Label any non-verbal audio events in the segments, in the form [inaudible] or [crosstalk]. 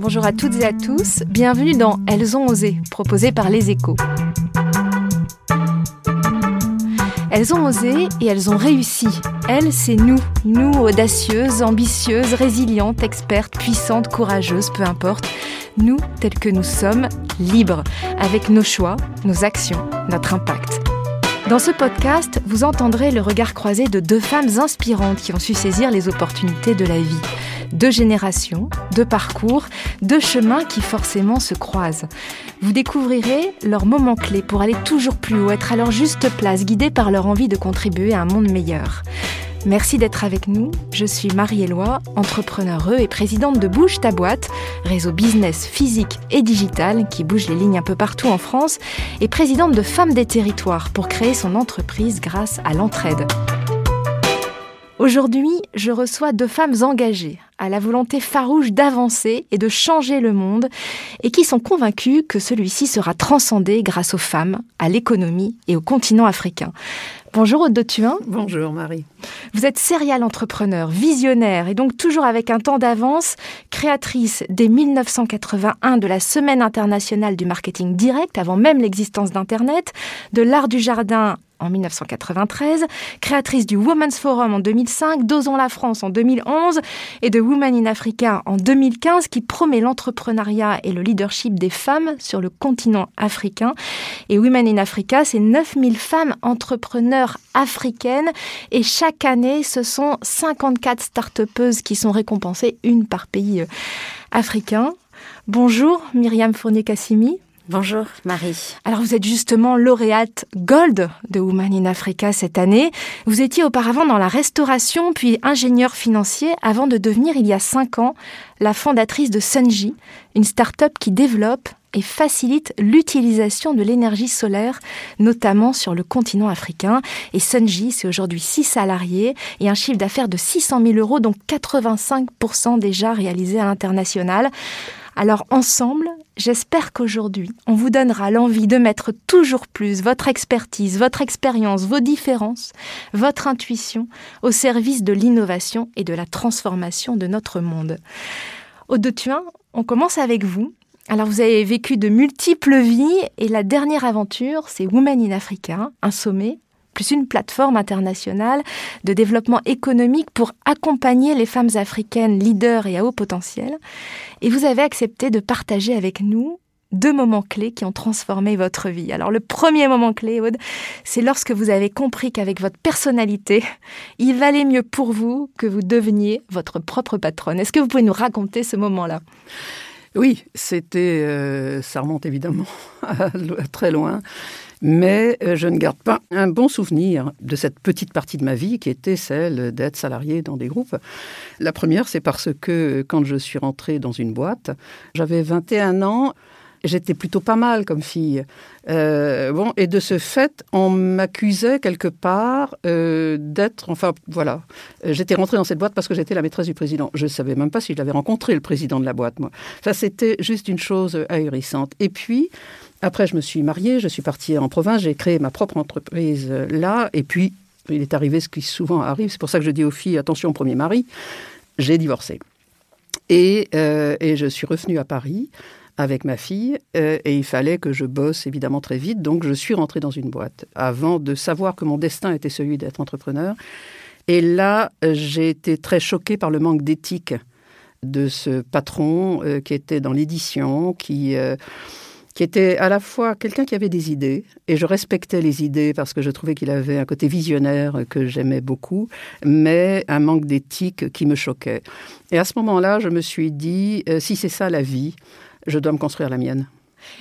Bonjour à toutes et à tous, bienvenue dans Elles ont osé, proposé par Les Échos. Elles ont osé et elles ont réussi. Elles, c'est nous, nous audacieuses, ambitieuses, résilientes, expertes, puissantes, courageuses, peu importe. Nous, tels que nous sommes, libres, avec nos choix, nos actions, notre impact. Dans ce podcast, vous entendrez le regard croisé de deux femmes inspirantes qui ont su saisir les opportunités de la vie. Deux générations, deux parcours, deux chemins qui forcément se croisent. Vous découvrirez leurs moments clés pour aller toujours plus haut, être à leur juste place, guidés par leur envie de contribuer à un monde meilleur. Merci d'être avec nous. Je suis Marie-Éloi, entrepreneure et présidente de Bouge ta boîte, réseau business physique et digital qui bouge les lignes un peu partout en France, et présidente de Femmes des Territoires pour créer son entreprise grâce à l'entraide. Aujourd'hui, je reçois deux femmes engagées, à la volonté farouche d'avancer et de changer le monde, et qui sont convaincues que celui-ci sera transcendé grâce aux femmes, à l'économie et au continent africain. Bonjour Aude de Thuin. Bonjour Marie. Vous êtes serial entrepreneur, visionnaire et donc toujours avec un temps d'avance, créatrice dès 1981 de la Semaine internationale du marketing direct avant même l'existence d'Internet, de l'art du jardin en 1993, créatrice du Women's Forum en 2005, d'Osons la France en 2011 et de Women in Africa en 2015 qui promet l'entrepreneuriat et le leadership des femmes sur le continent africain. Et Women in Africa, c'est 9000 femmes entrepreneurs africaines et chaque année, ce sont 54 start qui sont récompensées, une par pays euh, africain. Bonjour Myriam Fournier-Cassimi. Bonjour Marie. Alors vous êtes justement lauréate Gold de Women in Africa cette année. Vous étiez auparavant dans la restauration puis ingénieur financier avant de devenir il y a cinq ans la fondatrice de Sunji, une start-up qui développe et facilite l'utilisation de l'énergie solaire, notamment sur le continent africain. Et Sunji, c'est aujourd'hui six salariés et un chiffre d'affaires de 600 000 euros, dont 85% déjà réalisés à l'international. Alors ensemble, j'espère qu'aujourd'hui, on vous donnera l'envie de mettre toujours plus votre expertise, votre expérience, vos différences, votre intuition au service de l'innovation et de la transformation de notre monde. Aude de on commence avec vous. Alors vous avez vécu de multiples vies et la dernière aventure, c'est Women in Africa, un sommet plus une plateforme internationale de développement économique pour accompagner les femmes africaines leaders et à haut potentiel. Et vous avez accepté de partager avec nous deux moments clés qui ont transformé votre vie. Alors le premier moment clé, Aude, c'est lorsque vous avez compris qu'avec votre personnalité, [laughs] il valait mieux pour vous que vous deveniez votre propre patronne. Est-ce que vous pouvez nous raconter ce moment-là? Oui, c'était, euh, ça remonte évidemment [laughs] très loin. Mais euh, je ne garde pas un bon souvenir de cette petite partie de ma vie qui était celle d'être salarié dans des groupes. La première, c'est parce que quand je suis rentrée dans une boîte, j'avais 21 ans. J'étais plutôt pas mal comme fille. Euh, bon, et de ce fait, on m'accusait quelque part euh, d'être, enfin voilà, j'étais rentrée dans cette boîte parce que j'étais la maîtresse du président. Je ne savais même pas si je l'avais rencontré, le président de la boîte, moi. Ça, c'était juste une chose ahurissante. Et puis, après, je me suis mariée, je suis partie en province, j'ai créé ma propre entreprise euh, là, et puis il est arrivé ce qui souvent arrive, c'est pour ça que je dis aux filles, attention, premier mari, j'ai divorcé. Et, euh, et, je suis revenue à Paris avec ma fille, euh, et il fallait que je bosse évidemment très vite, donc je suis rentrée dans une boîte avant de savoir que mon destin était celui d'être entrepreneur. Et là, j'ai été très choquée par le manque d'éthique de ce patron qui était dans l'édition, qui qui était à la fois quelqu'un qui avait des idées, et je respectais les idées parce que je trouvais qu'il avait un côté visionnaire que j'aimais beaucoup, mais un manque d'éthique qui me choquait. Et à ce moment-là, je me suis dit, euh, si c'est ça la vie, je dois me construire la mienne.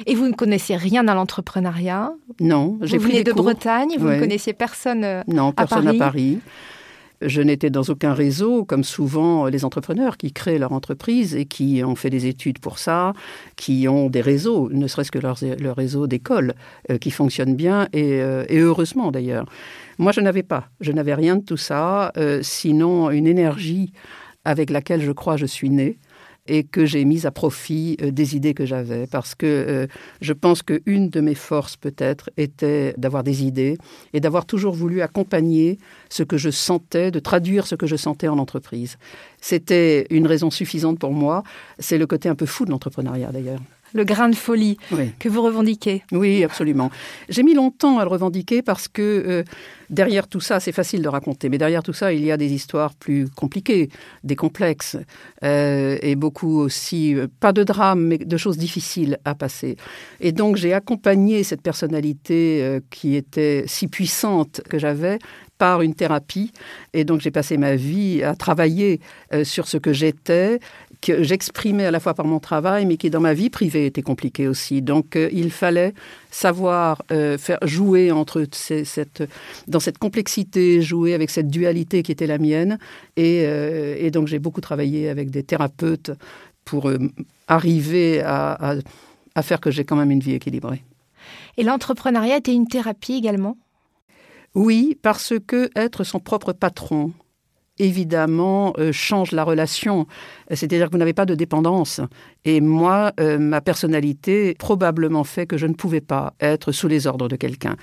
Et vous ne connaissiez rien à l'entrepreneuriat? Non, j'ai pris de Bretagne, vous ne connaissiez personne euh, Non, personne à Paris? À Paris. Je n'étais dans aucun réseau, comme souvent les entrepreneurs qui créent leur entreprise et qui ont fait des études pour ça, qui ont des réseaux, ne serait-ce que leur, réseau d'école, euh, qui fonctionne bien et, euh, et heureusement d'ailleurs. Moi, je n'avais pas, je n'avais rien de tout ça, euh, sinon une énergie avec laquelle je crois je suis née et que j'ai mise à profit euh, des idées que j'avais. Parce que euh, je pense qu'une de mes forces, peut-être, était d'avoir des idées et d'avoir toujours voulu accompagner ce que je sentais, de traduire ce que je sentais en entreprise. C'était une raison suffisante pour moi. C'est le côté un peu fou de l'entrepreneuriat, d'ailleurs le grain de folie que vous revendiquez. Oui, absolument. J'ai mis longtemps à le revendiquer parce que euh, derrière tout ça, c'est facile de raconter, mais derrière tout ça, il y a des histoires plus compliquées, des complexes, euh, et beaucoup aussi, euh, pas de drame, mais de choses difficiles à passer. Et donc j'ai accompagné cette personnalité qui était si puissante que j'avais par une thérapie. Et donc j'ai passé ma vie à travailler sur ce que j'étais, que j'exprimais à la fois par mon travail, mais qui dans ma vie privée était compliqué aussi. Donc euh, il fallait savoir euh, faire jouer entre cette, dans cette complexité, jouer avec cette dualité qui était la mienne. Et, euh, donc j'ai beaucoup travaillé avec des thérapeutes pour arriver à, à faire que j'ai quand même une vie équilibrée. Et l'entrepreneuriat était une thérapie également? Oui, parce que être son propre patron, évidemment, euh, change la relation. C'est-à-dire que vous n'avez pas de dépendance. Et moi, euh, ma personnalité probablement fait que je ne pouvais pas être sous les ordres de quelqu'un.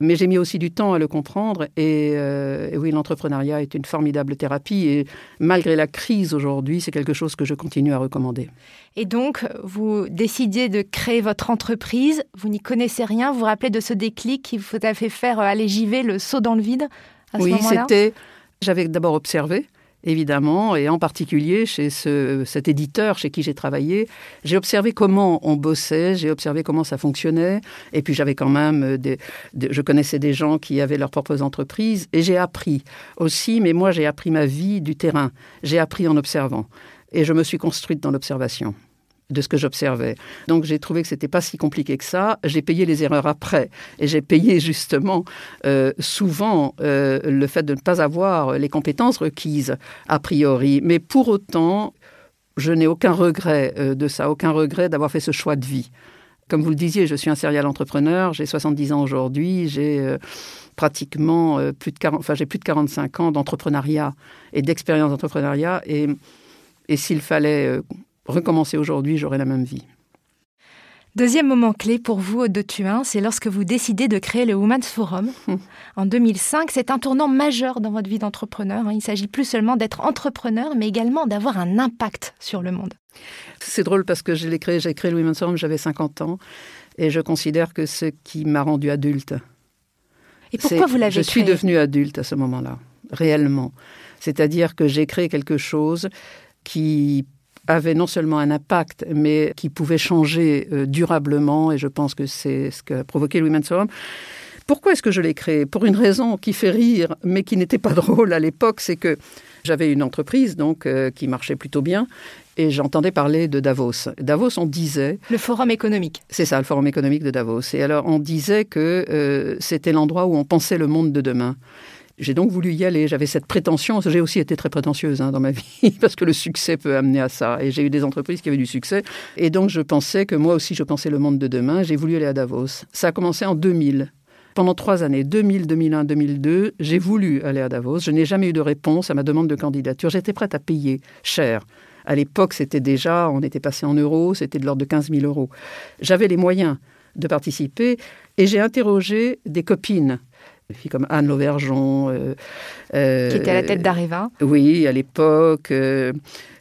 Mais j'ai mis aussi du temps à le comprendre. Et, euh, et oui, l'entrepreneuriat est une formidable thérapie. Et malgré la crise aujourd'hui, c'est quelque chose que je continue à recommander. Et donc, vous décidez de créer votre entreprise. Vous n'y connaissez rien. Vous vous rappelez de ce déclic qui vous a fait faire, aller j'y vais, le saut dans le vide à Oui, c'était j'avais d'abord observé, évidemment, et en particulier chez ce, cet éditeur chez qui j'ai travaillé. J'ai observé comment on bossait, j'ai observé comment ça fonctionnait, et puis j'avais quand même des, je connaissais des gens qui avaient leurs propres entreprises, et j'ai appris aussi, mais moi j'ai appris ma vie du terrain, j'ai appris en observant, et je me suis construite dans l'observation de ce que j'observais. Donc j'ai trouvé que c'était pas si compliqué que ça. J'ai payé les erreurs après et j'ai payé justement euh, souvent euh, le fait de ne pas avoir les compétences requises a priori. Mais pour autant, je n'ai aucun regret euh, de ça, aucun regret d'avoir fait ce choix de vie. Comme vous le disiez, je suis un serial entrepreneur, j'ai 70 ans aujourd'hui, j'ai pratiquement plus de 40, enfin j'ai plus de 45 ans d'entrepreneuriat et d'expérience d'entrepreneuriat et et s'il fallait recommencer aujourd'hui, j'aurais la même vie. Deuxième moment clé pour vous, de Tuin, c'est lorsque vous décidez de créer le Women's Forum. [laughs] En 2005, c'est un tournant majeur dans votre vie d'entrepreneur. Hein. Il s'agit plus seulement d'être entrepreneur, mais également d'avoir un impact sur le monde. C'est drôle parce que j'ai créé, j'ai créé le Women's Forum, j'avais 50 ans, et je considère que ce qui m'a rendu adulte. Et pourquoi vous l'avez créé Je suis devenue adulte à ce moment-là, réellement. C'est-à-dire que j'ai créé quelque chose qui avait non seulement un impact, mais qui pouvait changer euh, durablement, et je pense que c'est ce qu'a provoqué Louis Mansour. Pourquoi est-ce que je l'ai créé? Pour une raison qui fait rire, mais qui n'était pas [laughs] drôle à l'époque, c'est que j'avais une entreprise donc euh, qui marchait plutôt bien, et j'entendais parler de Davos. Davos, on disait... Le forum économique. C'est ça, le forum économique de Davos. Et alors, on disait que euh, c'était l'endroit où on pensait le monde de demain. J'ai donc voulu y aller. J'avais cette prétention. J'ai aussi été très prétentieuse hein, dans ma [laughs] vie parce que le succès peut amener à ça. Et j'ai eu des entreprises qui avaient du succès. Et donc je pensais que moi aussi je pensais le monde de demain. J'ai voulu aller à Davos. Ça a commencé en 2000. Pendant trois années, 2000, 2001, 2002, j'ai voulu aller à Davos. Je n'ai jamais eu de réponse à ma demande de candidature. J'étais prête à payer cher. À l'époque, c'était déjà, on était passé en euros, c'était de l'ordre de 15 000 euros. J'avais les moyens de participer et j'ai interrogé des copines des filles comme Anne Lauvergeon. Euh, euh, qui était à la tête d'Areva. Oui, à l'époque. Euh,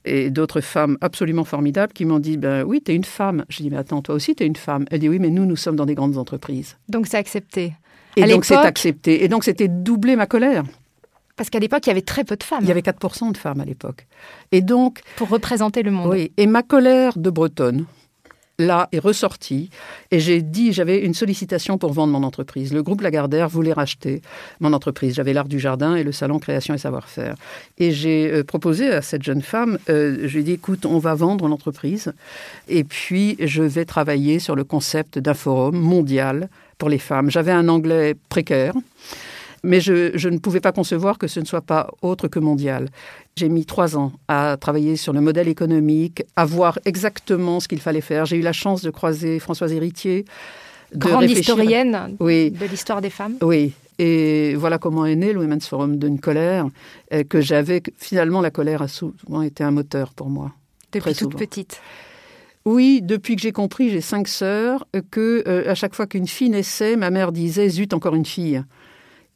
et d'autres femmes absolument formidables qui m'ont dit ben oui, tu es une femme. Je dis mais attends, toi aussi tu es une femme. Elle dit oui, mais nous nous sommes dans des grandes entreprises. Donc c'est accepté. Et donc c'est accepté. Et donc c'était doubler ma colère. Parce qu'à l'époque, il y avait très peu de femmes. Il y avait 4% de femmes à l'époque. Et donc... Pour représenter le monde. Oui. Et ma colère de Bretonne, là est ressorti et j'ai dit, j'avais une sollicitation pour vendre mon entreprise. Le groupe Lagardère voulait racheter mon entreprise. J'avais l'art du jardin et le salon création et savoir-faire. Et j'ai euh, proposé à cette jeune femme, euh, je lui ai dit, écoute, on va vendre l'entreprise et puis je vais travailler sur le concept d'un forum mondial pour les femmes. J'avais un anglais précaire. Mais je, je, ne pouvais pas concevoir que ce ne soit pas autre que mondial. J'ai mis trois ans à travailler sur le modèle économique, à voir exactement ce qu'il fallait faire. J'ai eu la chance de croiser Françoise Héritier. De Grande historienne de l'histoire des femmes. Oui, et voilà comment est né le Women's Forum d'une colère euh, que j'avais. Finalement, la colère a souvent été un moteur pour moi. Depuis toute petite. Oui, depuis que j'ai compris, j'ai cinq sœurs, que euh, à chaque fois qu'une fille naissait, ma mère disait zut encore une fille.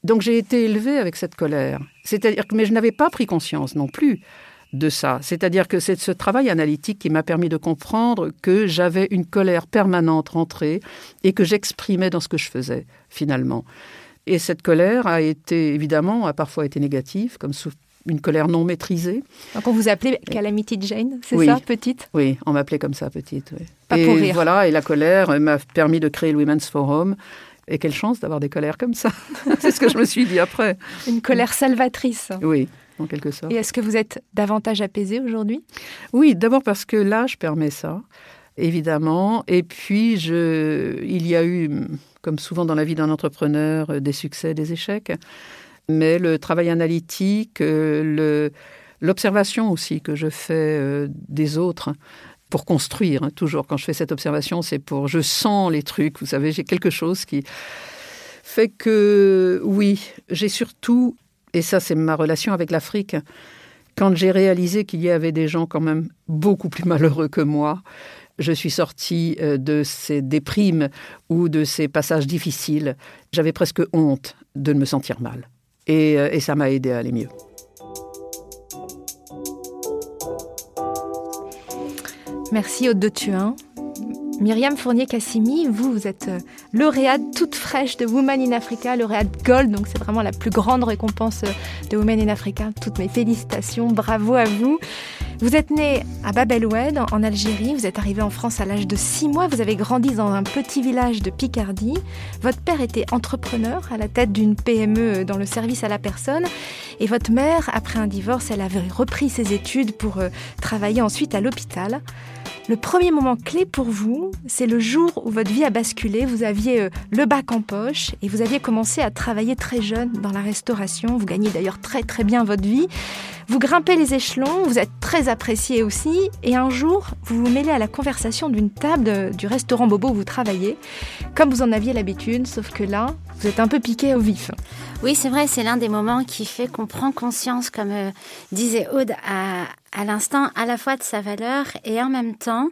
Donc j'ai été élevée avec cette colère. C'est-à-dire que mais je n'avais pas pris conscience non plus de ça. C'est-à-dire que c'est ce travail analytique qui m'a permis de comprendre que j'avais une colère permanente rentrée et que j'exprimais dans ce que je faisais finalement. Et cette colère a été évidemment a parfois été négative, comme une colère non maîtrisée. Donc on vous appelait Calamity Jane, c'est ça, petite? Oui, on m'appelait comme ça, petite. Pas et pour rire. Voilà, et la colère m'a permis de créer le Women's Forum. Et quelle chance d'avoir des colères comme ça. [laughs] c'est ce que je me suis dit après. Une colère salvatrice. Oui, en quelque sorte. Et est-ce que vous êtes davantage apaisée aujourd'hui? Oui, d'abord parce que l'âge permet ça, évidemment. Et puis, je, il y a eu, comme souvent dans la vie d'un entrepreneur, des succès, des échecs mais le travail analytique, euh, l'observation aussi que je fais euh, des autres pour construire. Hein, toujours, quand je fais cette observation, c'est pour je sens les trucs. Vous savez, j'ai quelque chose qui fait que oui, j'ai surtout, et ça c'est ma relation avec l'Afrique, quand j'ai réalisé qu'il y avait des gens quand même beaucoup plus malheureux que moi, je suis sortie euh, de ces déprimes ou de ces passages difficiles. J'avais presque honte de me sentir mal. Euh, et, ça m'a aidé à aller mieux. Merci Aude de Thuin. Myriam Fournier-Cassimi, vous, vous êtes euh, lauréate toute fraîche de Women in Africa, lauréate Gold, donc c'est vraiment la plus grande récompense euh, de Women in Africa. Toutes mes félicitations, bravo à vous. Vous êtes née à Bab el Oued, en Algérie. Vous êtes arrivée en France à l'âge de 6 mois. Vous avez grandi dans un petit village de Picardie. Votre père était entrepreneur à la tête d'une PME dans le service à la personne. Et votre mère, après un divorce, elle avait repris ses études pour euh, travailler ensuite à l'hôpital. Le premier moment clé pour vous, c'est le jour où votre vie a basculé. Vous aviez euh, le bac en poche et vous aviez commencé à travailler très jeune dans la restauration. Vous gagnez d'ailleurs très très bien votre vie. Vous grimpez les échelons, vous êtes très apprécié aussi, et un jour, vous vous mêlez à la conversation d'une table du restaurant Bobo où vous travaillez, comme vous en aviez l'habitude, sauf que là, vous êtes un peu piqué au vif. Oui, c'est vrai, c'est l'un des moments qui fait qu'on prend conscience, comme euh, disait Aude à, à l'instant, à la fois de sa valeur et en même temps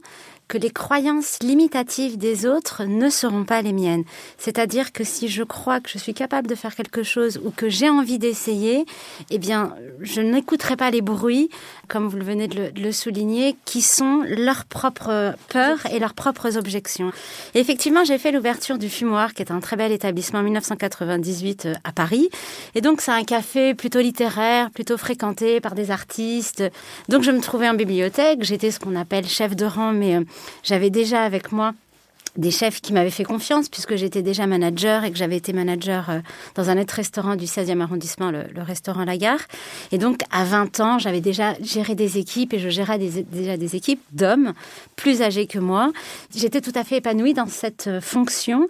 que les croyances limitatives des autres ne seront pas les miennes. C'est-à-dire que si je crois que je suis capable de faire quelque chose ou que j'ai envie d'essayer, eh bien, je n'écouterai pas les bruits, comme vous le venez de le, souligner, qui sont leurs propres peurs et leurs propres objections. Et effectivement, j'ai fait l'ouverture du Fumoir, qui est un très bel établissement en 1998 euh, à Paris. Et donc, c'est un café plutôt littéraire, plutôt fréquenté par des artistes. Donc, je me trouvais en bibliothèque. J'étais ce qu'on appelle chef de rang, mais euh, j'avais déjà avec moi des chefs qui m'avaient fait confiance puisque j'étais déjà manager et que j'avais été manager euh, dans un autre restaurant du 16e arrondissement, le, restaurant La Gare. Et donc, à 20 ans, j'avais déjà géré des équipes et je gérais déjà des équipes d'hommes plus âgés que moi. J'étais tout à fait épanouie dans cette euh, fonction.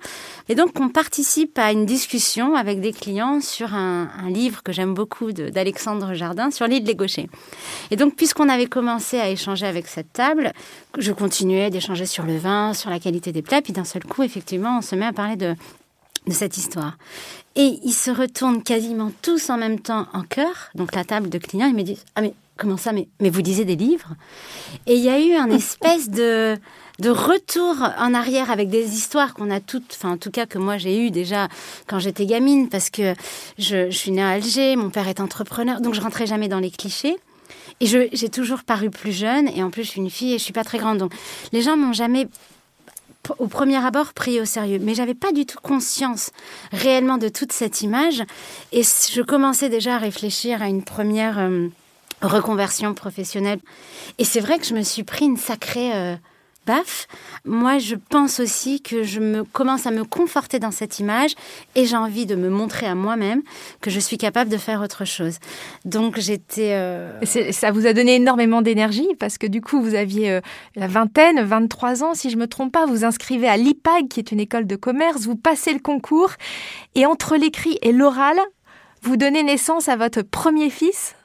Et donc, on participe à une discussion avec des clients sur un, livre que j'aime beaucoup d'Alexandre Jardin sur l'île des Gauchers. Et donc, puisqu'on avait commencé à échanger avec cette table, je continuais d'échanger sur le vin, sur la qualité des plats, puis d'un seul coup, effectivement, on se met à parler de, cette histoire. Et ils se retournent quasiment tous en même temps en chœur, donc la table de clients, ils me disent Ah, mais comment ça mais, vous lisez des livres? Et il y a eu un espèce de, de retour en arrière avec des histoires qu'on a toutes, enfin en tout cas que moi j'ai eu déjà quand j'étais gamine, parce que je, je suis née à Alger, mon père est entrepreneur, donc je rentrais jamais dans les clichés. Et j'ai toujours paru plus jeune, et en plus je suis une fille et je suis pas très grande. Donc les gens m'ont jamais au premier abord pris au sérieux, mais j'avais pas du tout conscience réellement de toute cette image, et je commençais déjà à réfléchir à une première euh, reconversion professionnelle. Et c'est vrai que je me suis pris une sacrée baf, moi je pense aussi que je me commence à me conforter dans cette image et j'ai envie de me montrer à moi-même que je suis capable de faire autre chose. Donc j'étais... Euh, ça vous a donné énormément d'énergie parce que du coup vous aviez euh, la vingtaine, 23 ans si je me trompe pas, vous inscrivez à l'IPAG qui est une école de commerce, vous passez le concours et entre l'écrit et l'oral, vous donnez naissance à votre premier fils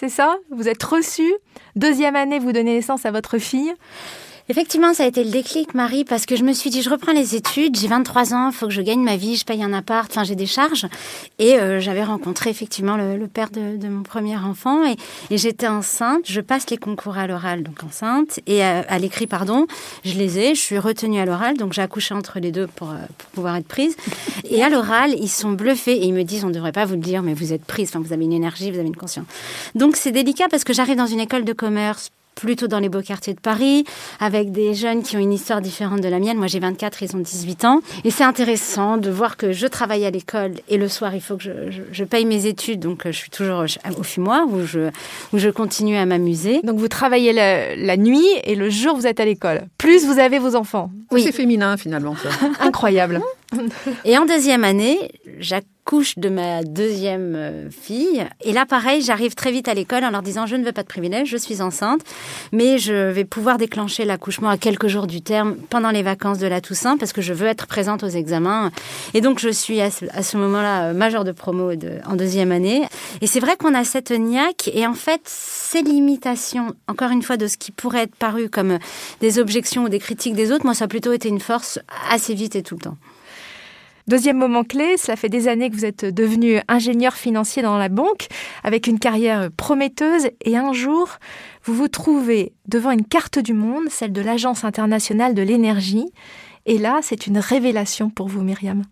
c'est ça? Vous êtes reçu. Deuxième année, vous donnez naissance à votre fille. Effectivement, ça a été le déclic, Marie, parce que je me suis dit, je reprends les études, j'ai 23 ans, faut que je gagne ma vie, je paye un appart, enfin, j'ai des charges. Et euh, j'avais rencontré effectivement le, père de, mon premier enfant et, j'étais enceinte. Je passe les concours à l'oral, donc enceinte, et à, l'écrit, pardon. Je les ai, je suis retenue à l'oral, donc j'ai accouché entre les deux pour, euh, pouvoir être prise. Et à l'oral, ils sont bluffés et ils me disent, on ne devrait pas vous le dire, mais vous êtes prise, enfin, vous avez une énergie, vous avez une conscience. Donc c'est délicat parce que j'arrive dans une école de commerce plutôt dans les beaux quartiers de Paris, avec des jeunes qui ont une histoire différente de la mienne. Moi, j'ai 24, ils ont 18 ans. Et c'est intéressant de voir que je travaille à l'école et le soir, il faut que je, paye mes études. Donc, je suis toujours au fumoir où je, où je continue à m'amuser. Donc, vous travaillez la, nuit et le jour, vous êtes à l'école. Plus vous avez vos enfants. Oui. C'est féminin, finalement, ça. [laughs] Incroyable. [laughs] Et en deuxième année, j'accouche de ma deuxième euh, fille. Et là, pareil, j'arrive très vite à l'école en leur disant je ne veux pas de privilège, je suis enceinte, mais je vais pouvoir déclencher l'accouchement à quelques jours du terme pendant les vacances de la Toussaint parce que je veux être présente aux examens. Et donc, je suis à ce, moment-là euh, majeure de promo en deuxième année. Et c'est vrai qu'on a cette niaque et en fait, ces limitations, encore une fois, de ce qui pourrait être paru comme des objections ou des critiques des autres, moi, ça a plutôt été une force assez vite et tout le temps. Deuxième moment clé, cela fait des années que vous êtes devenu ingénieur financier dans la banque, avec une carrière prometteuse, et un jour, vous vous trouvez devant une carte du monde, celle de l'Agence internationale de l'énergie, et là, c'est une révélation pour vous, Myriam.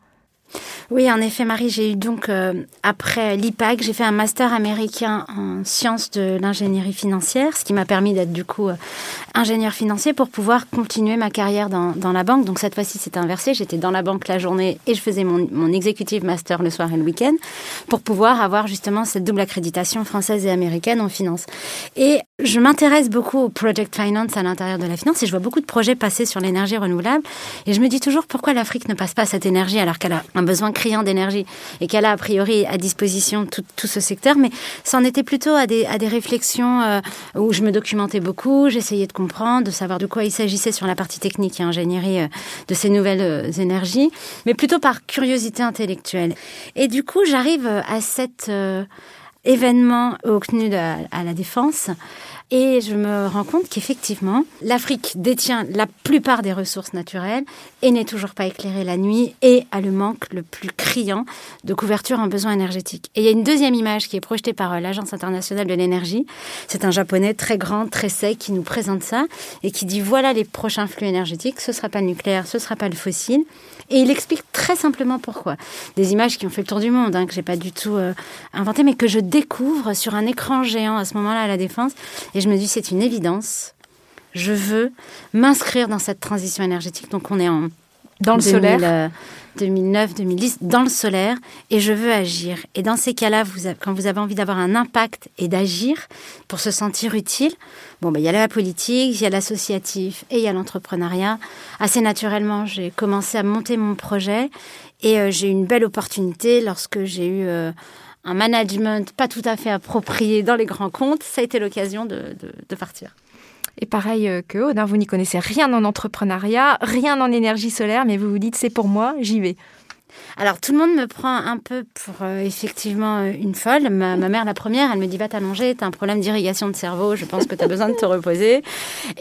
Oui, en effet, Marie, j'ai eu donc, euh, après l'IPAC, j'ai fait un master américain en sciences de l'ingénierie financière, ce qui m'a permis d'être du coup euh, ingénieur financier pour pouvoir continuer ma carrière dans, la banque. Donc cette fois-ci, c'était inversé. J'étais dans la banque la journée et je faisais mon, mon executive master le soir et le week-end pour pouvoir avoir justement cette double accréditation française et américaine en finance. Je m'intéresse beaucoup au project finance à l'intérieur de la finance et je vois beaucoup de projets passer sur l'énergie renouvelable. Et je me dis toujours pourquoi l'Afrique ne passe pas cette énergie alors qu'elle a un besoin criant d'énergie et qu'elle a a priori à disposition tout, ce secteur? Mais ça en était plutôt à des, à des réflexions euh, où je me documentais beaucoup, j'essayais de comprendre, de savoir de quoi il s'agissait sur la partie technique et ingénierie euh, de ces nouvelles euh, énergies, mais plutôt par curiosité intellectuelle. Et du coup, j'arrive à cet événement au CNUD à la Défense et je me rends compte qu'effectivement, l'Afrique détient la plupart des ressources naturelles et n'est toujours pas éclairée la nuit et a le manque le plus criant de couverture en besoins énergétiques. Et il y a une deuxième image qui est projetée par euh, l'Agence internationale de l'énergie. C'est un japonais très grand, très sec qui nous présente ça et qui dit voilà les prochains flux énergétiques, ce sera pas le nucléaire, ce sera pas le fossile. Et il explique très simplement pourquoi. Des images qui ont fait le tour du monde, hein, que j'ai pas du tout euh, inventé, mais que je découvre sur un écran géant à ce moment-là à la Défense. Je me dis, c'est une évidence. Je veux m'inscrire dans cette transition énergétique. Donc on est en dans le solaire. 2009, 2010, dans le solaire, et je veux agir. Et dans ces cas-là, vous, quand vous avez envie d'avoir un impact et d'agir pour se sentir utile, bon, ben, il y a la politique, il y a l'associatif et il y a l'entrepreneuriat. Assez naturellement, j'ai commencé à monter mon projet et euh, j'ai eu une belle opportunité lorsque j'ai eu euh, un management pas tout à fait approprié dans les grands comptes. Ça a été l'occasion de, partir. Et pareil euh, que vous n'y connaissez rien en entrepreneuriat, rien en énergie solaire, mais vous vous dites c'est pour moi, j'y vais. Alors tout le monde me prend un peu pour euh, effectivement euh, une folle. Ma, mère, la première, elle me dit va t'allonger, t'as un problème d'irrigation de cerveau, je pense que tu as besoin de te reposer.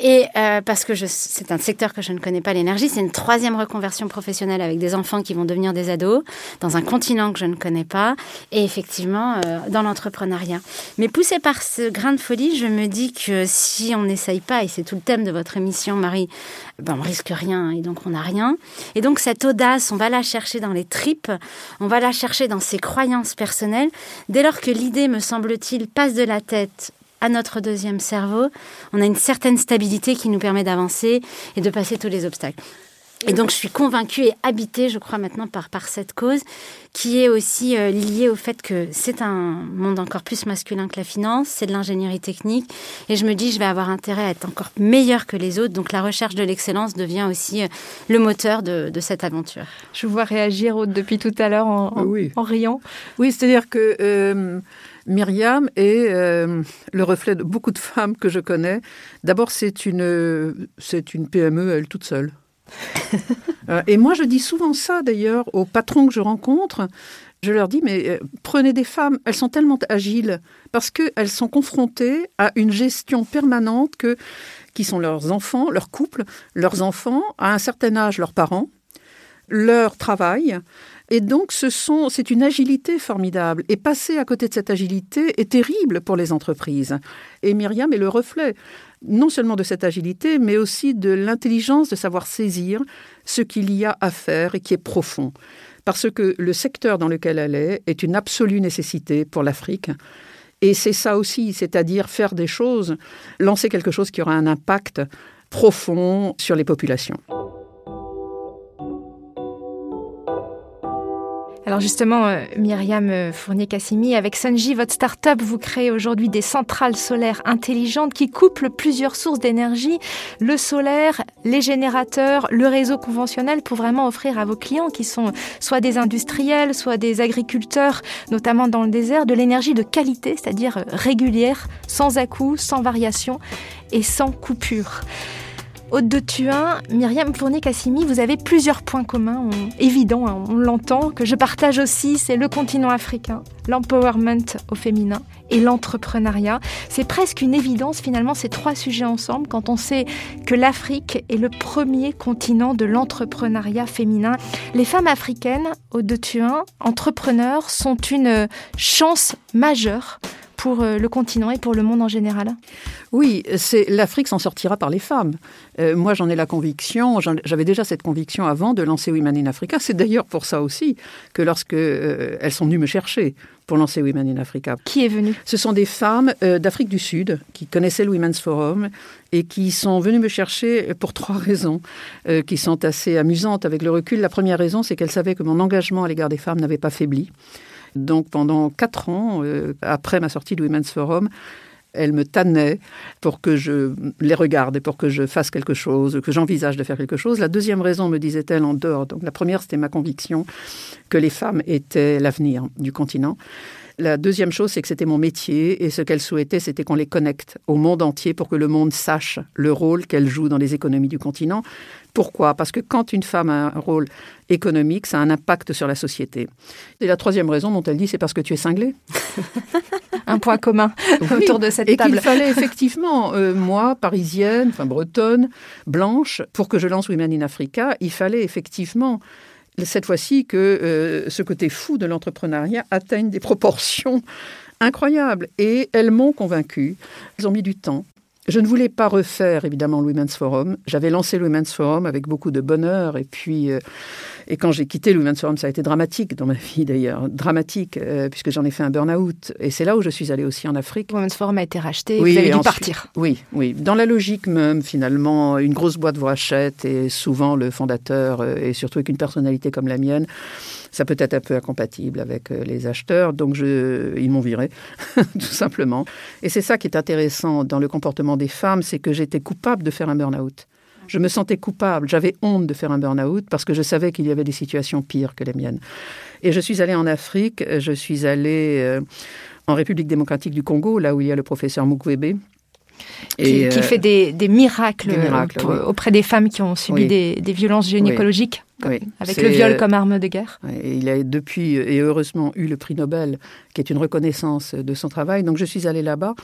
Et euh, parce que c'est un secteur que je ne connais pas, l'énergie, c'est une troisième reconversion professionnelle avec des enfants qui vont devenir des ados dans un continent que je ne connais pas et effectivement dans l'entrepreneuriat. Mais poussée par ce grain de folie, je me dis que si on n'essaye pas, et c'est tout le thème de votre émission, Marie, ben on risque rien et donc on n'a rien. Et donc cette audace, on va la chercher dans les tripes, on va la chercher dans ses croyances personnelles. Dès lors que l'idée, me semble-t-il, passe de la tête à notre deuxième cerveau, on a une certaine stabilité qui nous permet d'avancer et de passer tous les obstacles. Et donc, je suis convaincue et habitée, je crois maintenant, par, par cette cause, qui est aussi euh, liée au fait que c'est un monde encore plus masculin que la finance, c'est de l'ingénierie technique, et je me dis, je vais avoir intérêt à être encore meilleur que les autres. Donc, la recherche de l'excellence devient aussi euh, le moteur de, de, cette aventure. Je vous vois réagir depuis tout à l'heure en, en, riant. Oui, c'est-à-dire que euh, Myriam est le reflet de beaucoup de femmes que je connais. D'abord, c'est une, c'est une PME, elle toute seule. Euh, et moi, je dis souvent ça d'ailleurs aux patrons que je rencontre. Je leur dis, mais euh, prenez des femmes, elles sont tellement agiles parce qu'elles sont confrontées à une gestion permanente que, qui sont leurs enfants, leurs couples, leurs enfants, à un certain âge, leurs parents, leur travail. Et donc, ce c'est une agilité formidable. Et passer à côté de cette agilité est terrible pour les entreprises. Et Myriam est le reflet non seulement de cette agilité, mais aussi de l'intelligence de savoir saisir ce qu'il y a à faire et qui est profond parce que le secteur dans lequel elle est est une absolue nécessité pour l'Afrique. Et c'est ça aussi, c'est-à-dire faire des choses, lancer quelque chose qui aura un impact profond sur les populations. Alors justement, euh, Myriam euh, Fournier-Cassimi, avec Sunji, votre start-up, vous créez aujourd'hui des centrales solaires intelligentes qui couplent plusieurs sources d'énergie, le solaire, les générateurs, le réseau conventionnel pour vraiment offrir à vos clients qui sont soit des industriels, soit des agriculteurs, notamment dans le désert, de l'énergie de qualité, c'est-à-dire régulière, sans à-coups, sans variation et sans coupure. Haute de Thuin, Myriam Fournier-Cassimi, vous avez plusieurs points communs, évidents, hein, on l'entend, que je partage aussi, c'est le continent africain, l'empowerment au féminin et l'entrepreneuriat. C'est presque une évidence finalement ces trois sujets ensemble quand on sait que l'Afrique est le premier continent de l'entrepreneuriat féminin. Les femmes africaines, Haute de Thuin, entrepreneurs, sont une chance majeure pour euh, le continent et pour le monde en général Oui, c'est l'Afrique s'en sortira par les femmes. Euh, moi, j'en ai la conviction, j'avais déjà cette conviction avant de lancer Women in Africa. C'est d'ailleurs pour ça aussi que lorsque euh, elles sont venues me chercher pour lancer Women in Africa. Qui est venu Ce sont des femmes d'Afrique du Sud qui connaissaient le Women's Forum et qui sont venues me chercher pour trois raisons qui sont assez amusantes avec le recul. La première raison, c'est qu'elles savaient que mon engagement à l'égard des femmes n'avait pas faibli. Donc pendant quatre ans, euh, après ma sortie de Women's Forum, elle me tannait pour que je les regarde et pour que je fasse quelque chose, que j'envisage de faire quelque chose. La deuxième raison, me disait-elle, en dehors. Donc la première, c'était ma conviction que les femmes étaient l'avenir du continent. La deuxième chose, c'est que c'était mon métier et ce qu'elle souhaitait, c'était qu'on les connecte au monde entier pour que le monde sache le rôle qu'elle joue dans les économies du continent. Pourquoi? Parce que quand une femme a un rôle économique, ça a un impact sur la société. Et la troisième raison dont elle dit, c'est parce que tu es cinglée. [laughs] un point commun autour de cette table. Et qu'il fallait [laughs] effectivement, euh, moi, parisienne, enfin bretonne, blanche, pour que je lance Women in Africa, il fallait effectivement cette fois-ci que euh, ce côté fou de l'entrepreneuriat atteigne des proportions incroyables. Et elles m'ont convaincu. Elles ont mis du temps. Je ne voulais pas refaire évidemment le Women's Forum. J'avais lancé le Women's Forum avec beaucoup de bonheur et puis euh, et quand j'ai quitté Women's Forum, ça a été dramatique dans ma vie d'ailleurs, dramatique euh, puisque j'en ai fait un burn-out et c'est là où je suis allée aussi en Afrique. Women's Forum a été racheté, oui, vous avez dû partir. Oui, oui, dans la logique même finalement, une grosse boîte vous rachète et souvent le fondateur euh, et surtout avec une personnalité comme la mienne ça peut être un peu incompatible avec euh, les acheteurs. Donc, je, ils m'ont viré, [laughs] tout simplement. Et c'est ça qui est intéressant dans le comportement des femmes, c'est que j'étais coupable de faire un burn-out. Je me sentais coupable, j'avais honte de faire un burn-out parce que je savais qu'il y avait des situations pires que les miennes. Et je suis allée en Afrique, je suis allée euh, en République démocratique du Congo, là où il y a le professeur Mukwebe, et qui, fait des, miracles, auprès des femmes qui ont subi des, violences gynécologiques, avec le viol comme arme de guerre. il a depuis et heureusement eu le prix Nobel, qui est une reconnaissance de son travail. Donc je suis allée là-bas.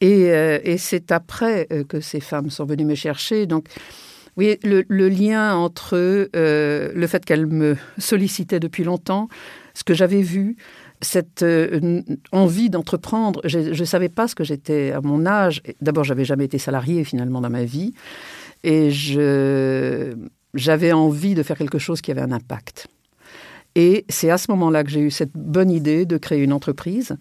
Et, euh, c'est après euh, que ces femmes sont venues me chercher. Donc, oui, le, lien entre euh, le fait qu'elles me sollicitaient depuis longtemps, ce que j'avais vu, cette envie d'entreprendre. Je ne savais pas ce que j'étais à mon âge. D'abord, j'avais jamais été salarié finalement dans ma vie. Et j'avais envie de faire quelque chose qui avait un impact. Et c'est à ce moment-là que j'ai eu cette bonne idée de créer une entreprise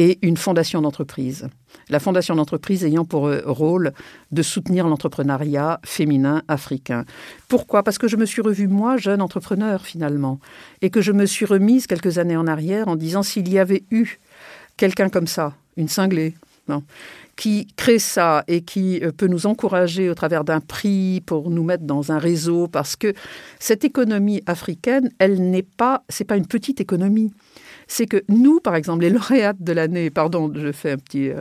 et une fondation d'entreprise. La fondation d'entreprise ayant pour euh, rôle de soutenir l'entrepreneuriat féminin africain. Pourquoi? Parce que je me suis revue, moi, jeune entrepreneur, finalement, et que je me suis remise quelques années en arrière en disant s'il y avait eu quelqu'un comme ça, une cinglée, non, qui crée ça et qui euh, peut nous encourager au travers d'un prix pour nous mettre dans un réseau, parce que cette économie africaine, elle n'est pas, c'est pas une petite économie c'est que nous, par exemple, les lauréates de l'année, pardon, je fais un petit, euh,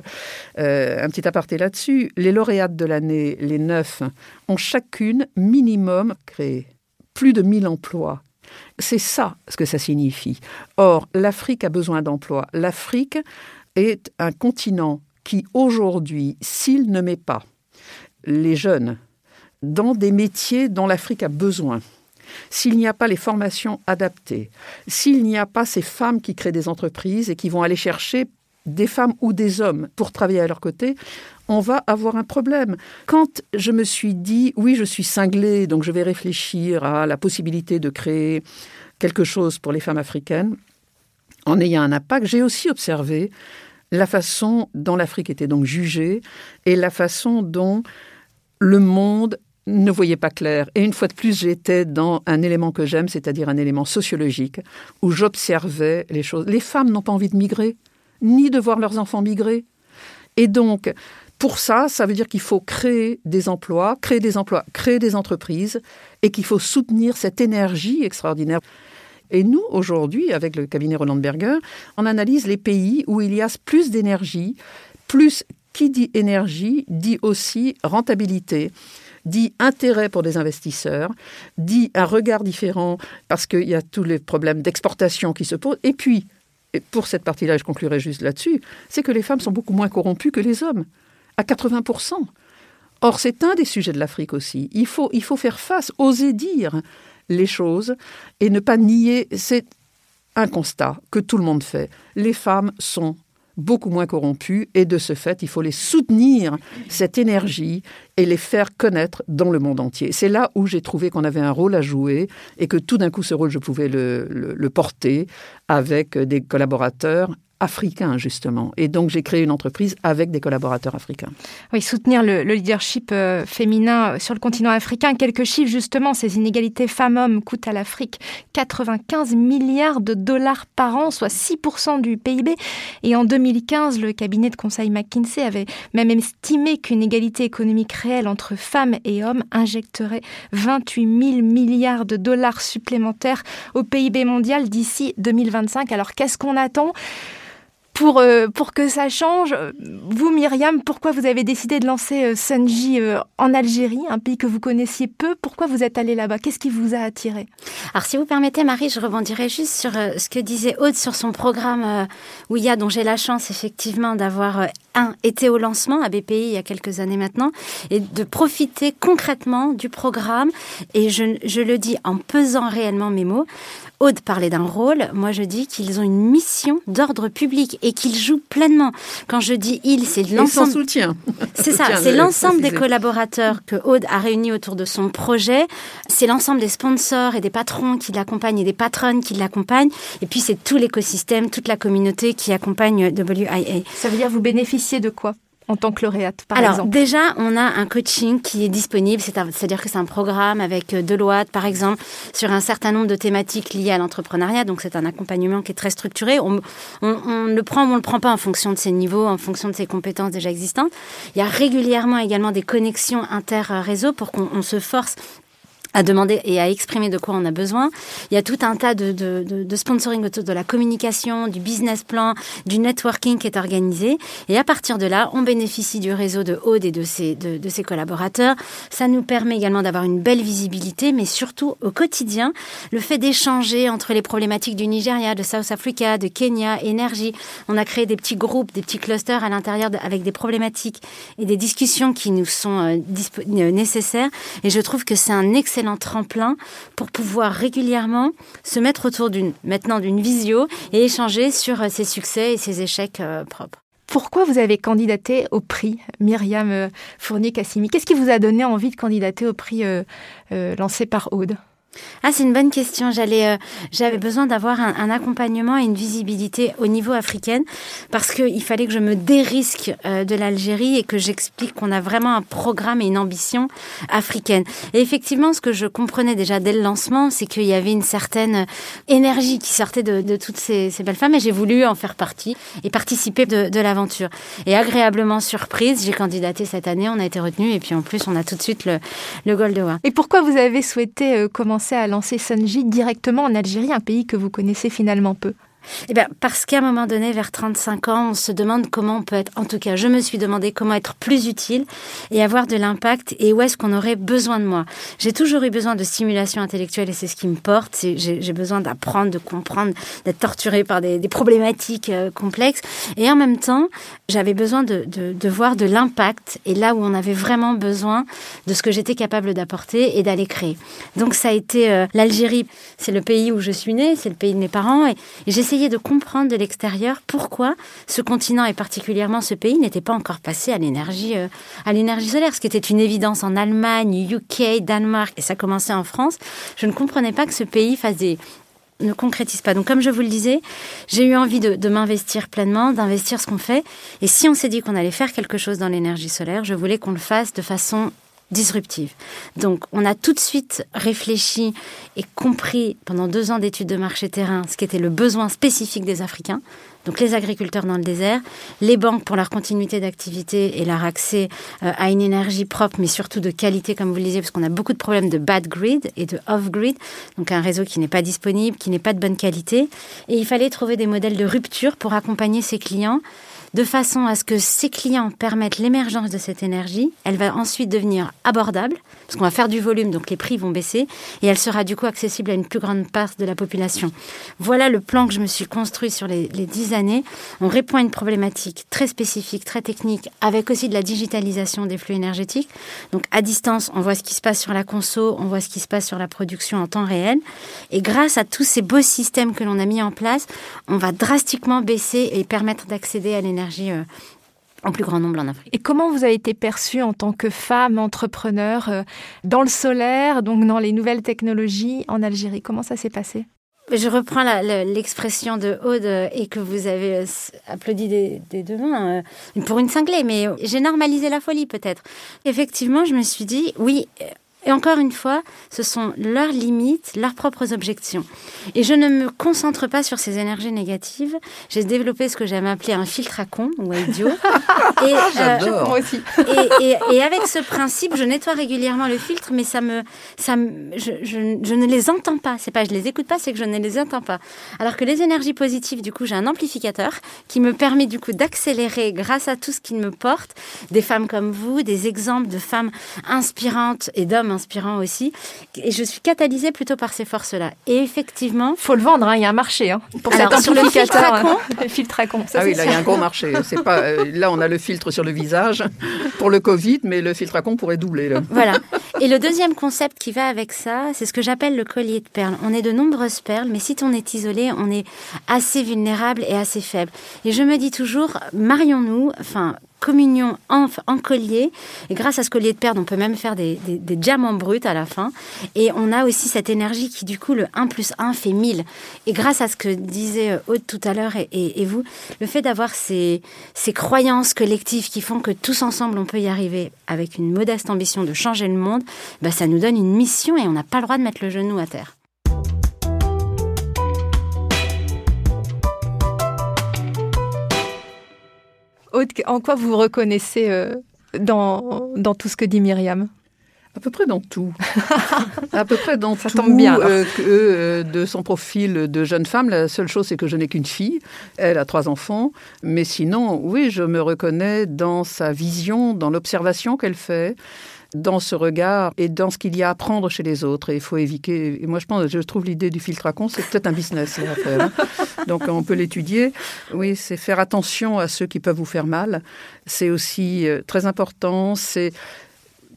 euh, un petit aparté là-dessus, les lauréates de l'année, les neuf, ont chacune minimum créé plus de 1000 emplois. C'est ça ce que ça signifie. Or, l'Afrique a besoin d'emplois. L'Afrique est un continent qui, aujourd'hui, s'il ne met pas les jeunes dans des métiers dont l'Afrique a besoin, s'il n'y a pas les formations adaptées, s'il n'y a pas ces femmes qui créent des entreprises et qui vont aller chercher des femmes ou des hommes pour travailler à leur côté, on va avoir un problème. Quand je me suis dit, oui, je suis cinglée, donc je vais réfléchir à la possibilité de créer quelque chose pour les femmes africaines, en ayant un impact, j'ai aussi observé la façon dont l'Afrique était donc jugée et la façon dont le monde ne voyait pas clair. Et une fois de plus, j'étais dans un élément que j'aime, c'est-à-dire un élément sociologique, où j'observais les choses. Les femmes n'ont pas envie de migrer, ni de voir leurs enfants migrer. Et donc, pour ça, ça veut dire qu'il faut créer des emplois, créer des emplois, créer des entreprises, et qu'il faut soutenir cette énergie extraordinaire. Et nous, aujourd'hui, avec le cabinet Roland Berger, on analyse les pays où il y a plus d'énergie, plus qui dit énergie dit aussi rentabilité dit intérêt pour des investisseurs, dit un regard différent parce qu'il y a tous les problèmes d'exportation qui se posent. Et puis, pour cette partie-là, je conclurai juste là-dessus, c'est que les femmes sont beaucoup moins corrompues que les hommes à 80%. Or, c'est un des sujets de l'Afrique aussi. Il faut, il faut faire face, oser dire les choses et ne pas nier. C'est un constat que tout le monde fait. Les femmes sont beaucoup moins corrompues et de ce fait, il faut les soutenir, cette énergie, et les faire connaître dans le monde entier. C'est là où j'ai trouvé qu'on avait un rôle à jouer et que tout d'un coup, ce rôle, je pouvais le, le porter avec des collaborateurs africain, justement. Et donc, j'ai créé une entreprise avec des collaborateurs africains. Oui, soutenir le, leadership euh, féminin sur le continent africain. Quelques chiffres, justement, ces inégalités femmes-hommes coûtent à l'Afrique 95 milliards de dollars par an, soit 6% du PIB. Et en 2015, le cabinet de conseil McKinsey avait même estimé qu'une égalité économique réelle entre femmes et hommes injecterait 28 000 milliards de dollars supplémentaires au PIB mondial d'ici 2025. Alors, qu'est-ce qu'on attend? Pour, euh, pour que ça change, vous, Myriam, pourquoi vous avez décidé de lancer euh, Sunji euh, en Algérie, un pays que vous connaissiez peu? Pourquoi vous êtes allé là-bas? Qu'est-ce qui vous a attiré? Alors, si vous permettez, Marie, je rebondirai juste sur ce que disait Aude sur son programme Ouya, dont j'ai la chance effectivement d'avoir un été au lancement à BPI il y a quelques années maintenant, et de profiter concrètement du programme. Et je, je le dis en pesant réellement mes mots. Aude parlait d'un rôle, moi je dis qu'ils ont une mission d'ordre public et qu'ils jouent pleinement. Quand je dis ils, c'est l'ensemble. soutien. [laughs] C'est ça, c'est l'ensemble des collaborateurs que Aude a réunis autour de son projet. C'est l'ensemble des sponsors et des patrons qui l'accompagnent et des patronnes qui l'accompagnent. Et puis c'est tout l'écosystème, toute la communauté qui accompagne WIA. Ça veut dire vous bénéficiez de quoi? En tant que lauréate, par Alors, exemple déjà, on a un coaching qui est disponible, c'est-à-dire que c'est un programme avec euh, Deloitte, par exemple, sur un certain nombre de thématiques liées à l'entrepreneuriat. Donc, c'est un accompagnement qui est très structuré. On, le prend ou on le prend pas en fonction de ses niveaux, en fonction de ses compétences déjà existantes. Il y a régulièrement également des connexions inter-réseaux pour qu'on se force à demander et à exprimer de quoi on a besoin. Il y a tout un tas de, de, sponsoring autour de la communication, du business plan, du networking qui est organisé. Et à partir de là, on bénéficie du réseau de Aude et de ses, de ses collaborateurs. Ça nous permet également d'avoir une belle visibilité, mais surtout au quotidien, le fait d'échanger entre les problématiques du Nigeria, de South Africa, de Kenya, énergie. On a créé des petits groupes, des petits clusters à l'intérieur avec des problématiques et des discussions qui nous sont euh, euh, nécessaires. Et je trouve que c'est un excellent excellent tremplin pour pouvoir régulièrement se mettre autour d'une maintenant d'une visio et échanger sur euh, ses succès et ses échecs euh, propres. Pourquoi vous avez candidaté au prix Myriam euh, Fournier-Cassimi? Qu'est-ce qui vous a donné envie de candidater au prix lancé par Aude? Ah, c'est une bonne question. J'allais, euh, j'avais besoin d'avoir un, accompagnement et une visibilité au niveau africain parce qu'il fallait que je me dérisque euh, de l'Algérie et que j'explique qu'on a vraiment un programme et une ambition africaine. Et effectivement, ce que je comprenais déjà dès le lancement, c'est qu'il y avait une certaine énergie qui sortait de, toutes ces, belles femmes et j'ai voulu en faire partie et participer de, l'aventure. Et agréablement surprise, j'ai candidaté cette année, on a été retenu et puis en plus, on a tout de suite le, le Gold Award. Et pourquoi vous avez souhaité euh, commencer à lancer Sanji directement en Algérie, un pays que vous connaissez finalement peu eh bien, parce qu'à un moment donné, vers 35 ans, on se demande comment on peut être, en tout cas, je me suis demandé comment être plus utile et avoir de l'impact et où est-ce qu'on aurait besoin de moi. J'ai toujours eu besoin de stimulation intellectuelle et c'est ce qui me porte. J'ai besoin d'apprendre, de comprendre, d'être torturé par des, problématiques euh, complexes. Et en même temps, j'avais besoin de, de, voir de l'impact et là où on avait vraiment besoin de ce que j'étais capable d'apporter et d'aller créer. Donc ça a été euh, l'Algérie, c'est le pays où je suis née, c'est le pays de mes parents et, et j'ai essayé de comprendre de l'extérieur pourquoi ce continent et particulièrement ce pays n'était pas encore passé à l'énergie euh, à l'énergie solaire, ce qui était une évidence en Allemagne, UK, Danemark et ça commençait en France. Je ne comprenais pas que ce pays ne concrétise pas. Donc, comme je vous le disais, j'ai eu envie de m'investir pleinement, d'investir ce qu'on fait. Et si on s'est dit qu'on allait faire quelque chose dans l'énergie solaire, je voulais qu'on le fasse de façon disruptive. Donc, on a tout de suite réfléchi et compris pendant deux ans d'études de marché terrain ce qu'était le besoin spécifique des Africains. Donc, les agriculteurs dans le désert, les banques pour leur continuité d'activité et leur accès euh, à une énergie propre, mais surtout de qualité, comme vous le disiez, parce qu'on a beaucoup de problèmes de bad grid et de off grid. Donc, un réseau qui n'est pas disponible, qui n'est pas de bonne qualité. Et il fallait trouver des modèles de rupture pour accompagner ces clients de façon à ce que ces clients permettent l'émergence de cette énergie. Elle va ensuite devenir abordable, parce qu'on va faire du volume, donc les prix vont baisser, et elle sera du coup accessible à une plus grande part de la population. Voilà le plan que je me suis construit sur les, dix années. On répond à une problématique très spécifique, très technique, avec aussi de la digitalisation des flux énergétiques. Donc à distance, on voit ce qui se passe sur la conso, on voit ce qui se passe sur la production en temps réel. Et grâce à tous ces beaux systèmes que l'on a mis en place, on va drastiquement baisser et permettre d'accéder à l'énergie euh, en plus grand nombre en Afrique. Et comment vous avez été perçue en tant que femme entrepreneur euh, dans le solaire, donc dans les nouvelles technologies en Algérie? Comment ça s'est passé? Je reprends l'expression de Aude euh, et que vous avez applaudi des, des deux mains pour une cinglée, mais j'ai normalisé la folie peut-être. Effectivement, je me suis dit, oui, et encore une fois, ce sont leurs limites, leurs propres objections. Et je ne me concentre pas sur ces énergies négatives. J'ai développé ce que j'aime appeler un filtre à con ou à idiot. [laughs] et, euh, Moi aussi. Et, et, avec ce principe, je nettoie régulièrement le filtre, mais ça me, ça je, je, je, ne les entends pas. C'est pas je les écoute pas, c'est que je ne les entends pas. Alors que les énergies positives, du coup, j'ai un amplificateur qui me permet du coup d'accélérer grâce à tout ce qui me porte, des femmes comme vous, des exemples de femmes inspirantes et d'hommes inspirant aussi. Et je suis catalysée plutôt par ces forces-là. Et effectivement. Faut le vendre, hein, il y a un marché hein, pour cet amplificateur. Le filtre à con. ah oui, là, il y a un gros marché. C'est pas, euh, là, on a le filtre sur le visage pour le Covid, mais le filtre à con pourrait doubler. Voilà. Et le deuxième concept qui va avec ça, c'est ce que j'appelle le collier de perles. On est de nombreuses perles, mais si on est isolé, on est assez vulnérable et assez faible. Et je me dis toujours, marions-nous, enfin, communion en, collier. Et grâce à ce collier de perles, on peut même faire des, diamants bruts à la fin. Et on a aussi cette énergie qui, du coup, le 1 plus 1 fait 1000. Et grâce à ce que disait euh, Aude tout à l'heure et, vous, le fait d'avoir ces, ces croyances collectives qui font que tous ensemble, on peut y arriver avec une modeste ambition de changer le monde, bah, ça nous donne une mission et on n'a pas le droit de mettre le genou à terre. En quoi vous vous reconnaissez euh, dans, dans tout ce que dit Myriam? À peu près dans tout. [laughs] à peu près dans Ça Tombe bien, euh, euh, de son profil de jeune femme, la seule chose, c'est que je n'ai qu'une fille. Elle a trois enfants. Mais sinon, oui, je me reconnais dans sa vision, dans l'observation qu'elle fait dans ce regard et dans ce qu'il y a à apprendre chez les autres. Et il faut éviter. Et moi, je pense, je trouve l'idée du filtre à con, c'est peut-être un business faire. Hein. [laughs] Donc, on peut l'étudier. Oui, c'est faire attention à ceux qui peuvent vous faire mal. C'est aussi euh, très important. C'est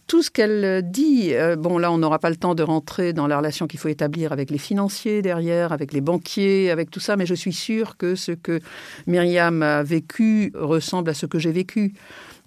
tout ce qu'elle dit, euh, bon là on n'aura pas le temps de rentrer dans la relation qu'il faut établir avec les financiers derrière, avec les banquiers, avec tout ça, mais je suis sûre que ce que Myriam a vécu ressemble à ce que j'ai vécu.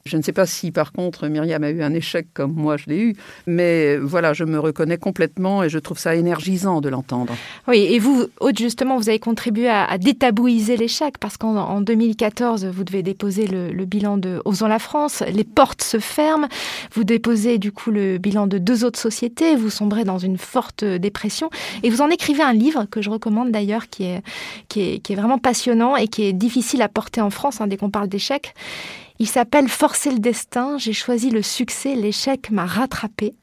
Je ne sais pas si par contre Myriam a eu un échec comme moi je l'ai eu, mais voilà, je me reconnais complètement et je trouve ça énergisant de l'entendre. Oui, et vous, Aude, justement, vous avez contribué à, détabouiser l'échec parce qu'en 2014, vous devez déposer le, bilan de Osons la France, les portes se ferment, vous déposez du coup le bilan de deux autres sociétés, vous sombrez dans une forte dépression et vous en écrivez un livre que je recommande d'ailleurs qui est vraiment passionnant et qui est difficile à porter en France hein, dès qu'on parle d'échec. Il s'appelle Forcer le destin, j'ai choisi le succès, l'échec m'a rattrapé.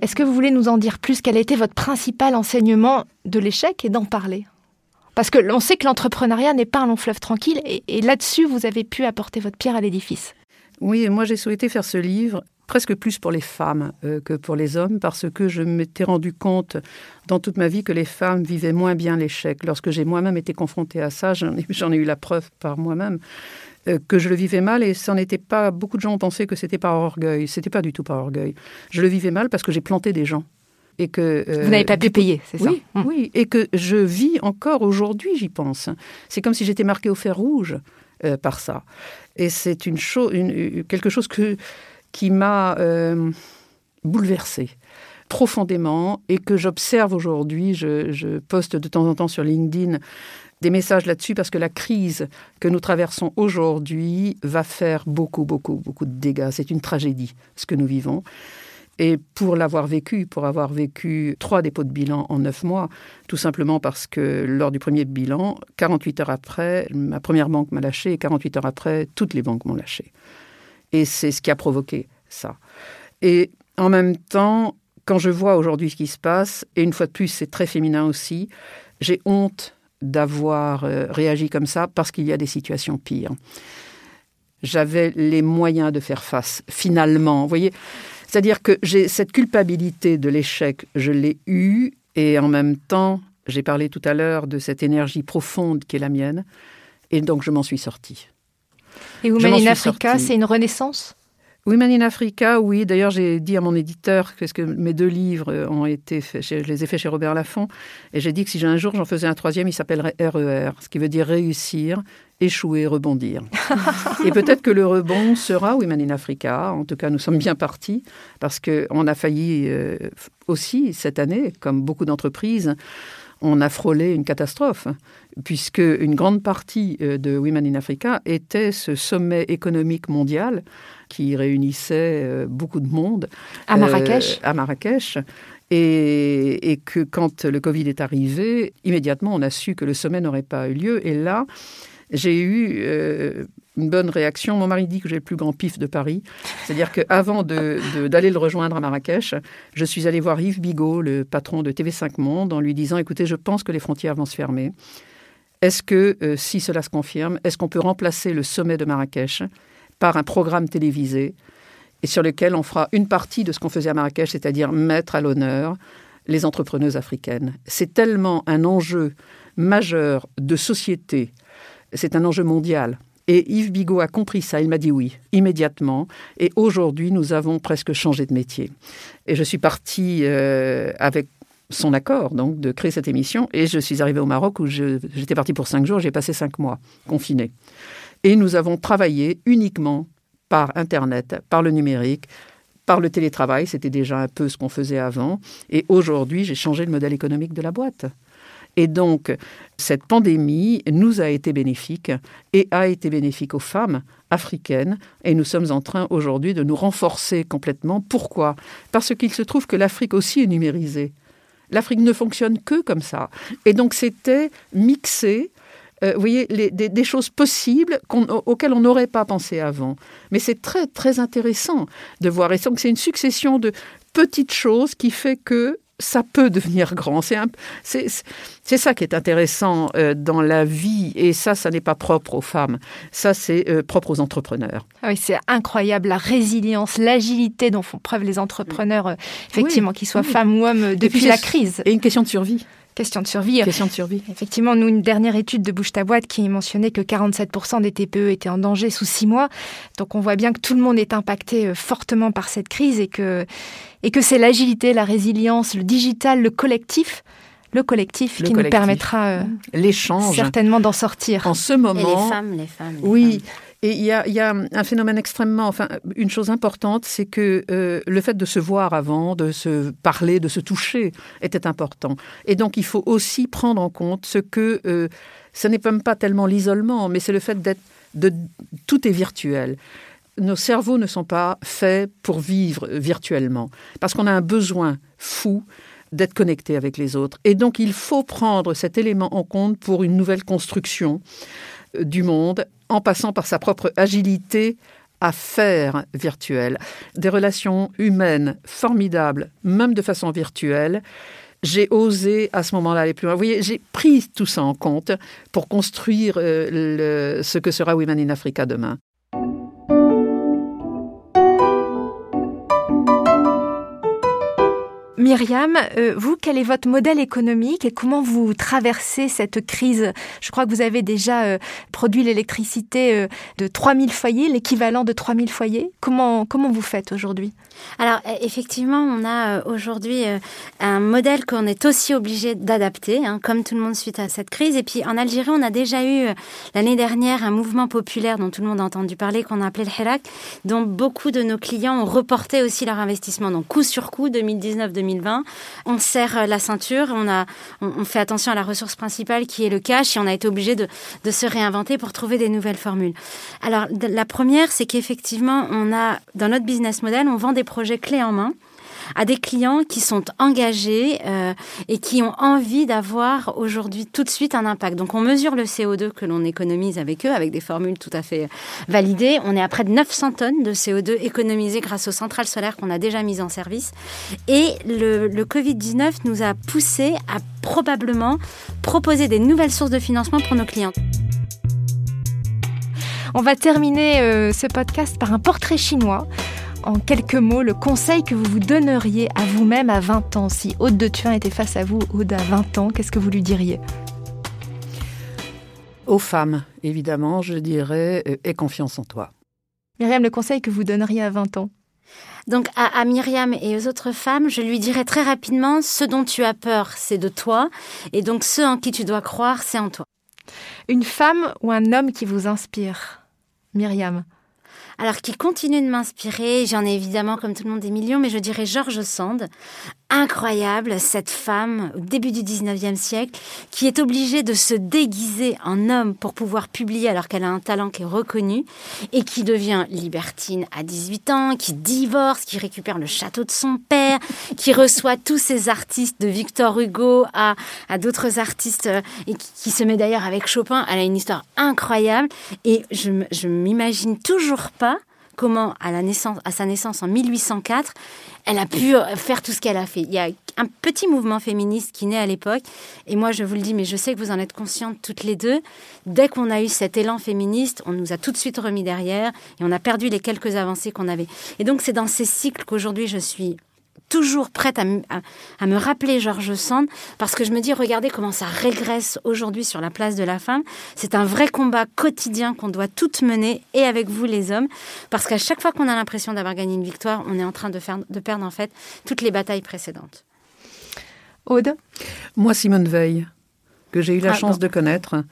Est-ce que vous voulez nous en dire plus? Quel a été votre principal enseignement de l'échec et d'en parler? Parce que l'on sait que l'entrepreneuriat n'est pas un long fleuve tranquille, et, là-dessus, vous avez pu apporter votre pierre à l'édifice. Oui, moi j'ai souhaité faire ce livre presque plus pour les femmes euh, que pour les hommes, parce que je m'étais rendu compte dans toute ma vie que les femmes vivaient moins bien l'échec. Lorsque j'ai moi-même été confrontée à ça, j'en ai, eu la preuve par moi-même, euh, que je le vivais mal et ça n'était pas. Beaucoup de gens ont pensé que c'était par orgueil. C'était pas du tout par orgueil. Je le vivais mal parce que j'ai planté des gens. Et que, euh, Vous n'avez pas pu payer, c'est ça hum. Oui, et que je vis encore aujourd'hui, j'y pense. C'est comme si j'étais marqué au fer rouge par ça. Et c'est une chose, quelque chose que qui m'a euh, bouleversée profondément et que j'observe aujourd'hui. Je, poste de temps en temps sur LinkedIn des messages là-dessus parce que la crise que nous traversons aujourd'hui va faire beaucoup, beaucoup, beaucoup de dégâts. C'est une tragédie, ce que nous vivons. Et pour l'avoir vécu, pour avoir vécu trois dépôts de bilan en neuf mois, tout simplement parce que lors du premier bilan, 48 heures après, ma première banque m'a lâché et 48 heures après, toutes les banques m'ont lâché. Et c'est ce qui a provoqué ça. Et en même temps, quand je vois aujourd'hui ce qui se passe, et une fois de plus, c'est très féminin aussi, j'ai honte d'avoir euh, réagi comme ça parce qu'il y a des situations pires. J'avais les moyens de faire face, finalement. Vous voyez C'est-à-dire que j'ai cette culpabilité de l'échec, je l'ai eue, et en même temps, j'ai parlé tout à l'heure de cette énergie profonde qui est la mienne, et donc je m'en suis sortie. Et Women in Africa, c'est une renaissance? Women in Africa, oui. D'ailleurs, j'ai dit à mon éditeur que mes deux livres ont été faits, je les ai faits chez Robert Laffont, et j'ai dit que si un jour j'en faisais un troisième, il s'appellerait RER, e ce qui veut dire réussir, échouer, rebondir. [laughs] et peut-être que le rebond sera Women in Africa. En tout cas, nous sommes bien partis parce qu'on a failli euh, aussi cette année, comme beaucoup d'entreprises, on a frôlé une catastrophe, puisque une grande partie euh, de Women in Africa était ce sommet économique mondial qui réunissait euh, beaucoup de monde. À Marrakech euh, À Marrakech. Et, que quand le Covid est arrivé, immédiatement, on a su que le sommet n'aurait pas eu lieu. Et là, j'ai eu une bonne réaction. Mon mari dit que j'ai le plus grand pif de Paris. C'est-à-dire qu'avant d'aller de, le rejoindre à Marrakech, je suis allée voir Yves Bigot, le patron de TV5 Monde, en lui disant, écoutez, je pense que les frontières vont se fermer. Est-ce que, euh, si cela se confirme, est-ce qu'on peut remplacer le sommet de Marrakech par un programme télévisé et sur lequel on fera une partie de ce qu'on faisait à Marrakech, c'est-à-dire mettre à l'honneur les entrepreneuses africaines. C'est tellement un enjeu majeur de société, c'est un enjeu mondial. Et Yves Bigot a compris ça, il m'a dit oui, immédiatement. Et aujourd'hui, nous avons presque changé de métier. Et je suis partie euh, avec son accord, donc, de créer cette émission. Et je suis arrivée au Maroc où j'étais partie pour cinq jours, j'ai passé cinq mois confinée. Et nous avons travaillé uniquement par Internet, par le numérique, par le télétravail, c'était déjà un peu ce qu'on faisait avant. Et aujourd'hui, j'ai changé le modèle économique de la boîte. Et donc, cette pandémie nous a été bénéfique et a été bénéfique aux femmes africaines. Et nous sommes en train aujourd'hui de nous renforcer complètement. Pourquoi? Parce qu'il se trouve que l'Afrique aussi est numérisée. L'Afrique ne fonctionne que comme ça. Et donc, c'était mixé euh, vous voyez, des, choses possibles auxquelles on n'aurait pas pensé avant. Mais c'est très, très intéressant de voir. Et donc, c'est une succession de petites choses qui fait que ça peut devenir grand. C'est ça qui est intéressant euh, dans la vie, et ça, ça n'est pas propre aux femmes. Ça, c'est euh, propre aux entrepreneurs. Ah oui, c'est incroyable la résilience, l'agilité dont font preuve les entrepreneurs, euh, effectivement, qu'ils soient femmes ou hommes, depuis la crise. Et une question de survie. Question de survie. Question de survie. Effectivement, nous, une dernière étude de Bouche ta boîte qui mentionnait que 47% des TPE étaient en danger sous six mois. Donc on voit bien que tout le monde est impacté euh, fortement par cette crise et que, et que c'est l'agilité, la résilience, le digital, le collectif le collectif qui nous permettra euh, l'échange certainement d'en sortir. En ce moment, et les femmes, les femmes. oui, et il y a, un phénomène extrêmement, enfin, une chose importante, c'est que euh, le fait de se voir avant, de se parler, de se toucher, était important. Et donc, il faut aussi prendre en compte ce que, euh, ce n'est pas tellement l'isolement, mais c'est le fait d'être, de, tout est virtuel nos cerveaux ne sont pas faits pour vivre virtuellement, parce qu'on a un besoin fou d'être connecté avec les autres. Et donc il faut prendre cet élément en compte pour une nouvelle construction euh, du monde en passant par sa propre agilité à faire virtuel. Des relations humaines formidables, même de façon virtuelle. j'ai osé à ce moment-là aller plus loin. Vous voyez, j'ai pris tout ça en compte pour construire euh, ce que sera Women in Africa demain. Myriam, euh, vous, quel est votre modèle économique et comment vous traversez cette crise? Je crois que vous avez déjà euh, produit l'électricité euh, de 3000 foyers, l'équivalent de 3000 foyers. Comment, comment vous faites aujourd'hui? Alors, e, effectivement, on a aujourd'hui un modèle qu'on est aussi obligé d'adapter, hein, comme tout le monde suite à cette crise. Et puis, en Algérie, on a déjà eu l'année dernière un mouvement populaire dont tout le monde a entendu parler, qu'on a appelé le Hirak, dont beaucoup de nos clients ont reporté aussi leur investissement. Donc, coup sur coup, 2019-2020, 2020. On serre la ceinture, on, a, on, fait attention à la ressource principale qui est le cash et on a été obligé de, de se réinventer pour trouver des nouvelles formules. Alors, la première, c'est qu'effectivement, on a, dans notre business model, on vend des projets clés en main à des clients qui sont engagés euh, et qui ont envie d'avoir aujourd'hui tout de suite un impact. Donc on mesure le CO2 que l'on économise avec eux, avec des formules tout à fait validées. On est à près de 900 tonnes de CO2 économisées grâce aux centrales solaires qu'on a déjà mises en service. Et le, le Covid-19 nous a poussé à probablement proposer des nouvelles sources de financement pour nos clients. On va terminer euh, ce podcast par un portrait chinois en quelques mots le conseil que vous vous donneriez à vous-même à 20 ans. Si Aude de Thuin était face à vous, Aude à 20 ans, qu'est-ce que vous lui diriez? Aux femmes, évidemment, je dirais euh, aie confiance en toi. Myriam, le conseil que vous donneriez à 20 ans? Donc à, à, Myriam et aux autres femmes, je lui dirais très rapidement, ce dont tu as peur, c'est de toi, et donc ce en qui tu dois croire, c'est en toi. Une femme ou un homme qui vous inspire? Myriam alors qui continue de m'inspirer. J'en ai évidemment, comme tout le monde, des millions, mais je dirais George Sand. Incroyable, cette femme, au début du 19e siècle, qui est obligée de se déguiser en homme pour pouvoir publier alors qu'elle a un talent qui est reconnu, et qui devient libertine à 18 ans, qui divorce, qui récupère le château de son père, qui reçoit tous ces artistes de Victor Hugo à, à d'autres artistes, euh, et qui, se met d'ailleurs avec Chopin. Elle a une histoire incroyable, et je, je m'imagine toujours pas comment, à, la naissance, à sa naissance en 1804, elle a pu euh, faire tout ce qu'elle a fait. Il y a un petit mouvement féministe qui naît à l'époque, et moi je vous le dis, mais je sais que vous en êtes conscientes toutes les deux. Dès qu'on a eu cet élan féministe, on nous a tout de suite remis derrière, et on a perdu les quelques avancées qu'on avait. Et donc c'est dans ces cycles qu'aujourd'hui je suis toujours prête à, me rappeler Georges Sand parce que je me dis, regardez comment ça régresse aujourd'hui sur la place de la femme. C'est un vrai combat quotidien qu'on doit toutes mener et avec vous les hommes parce qu'à chaque fois qu'on a l'impression d'avoir gagné une victoire, on est en train de, faire, de perdre en fait toutes les batailles précédentes. Aude? Moi, Simone Veil, que j'ai eu la ah, chance de connaître.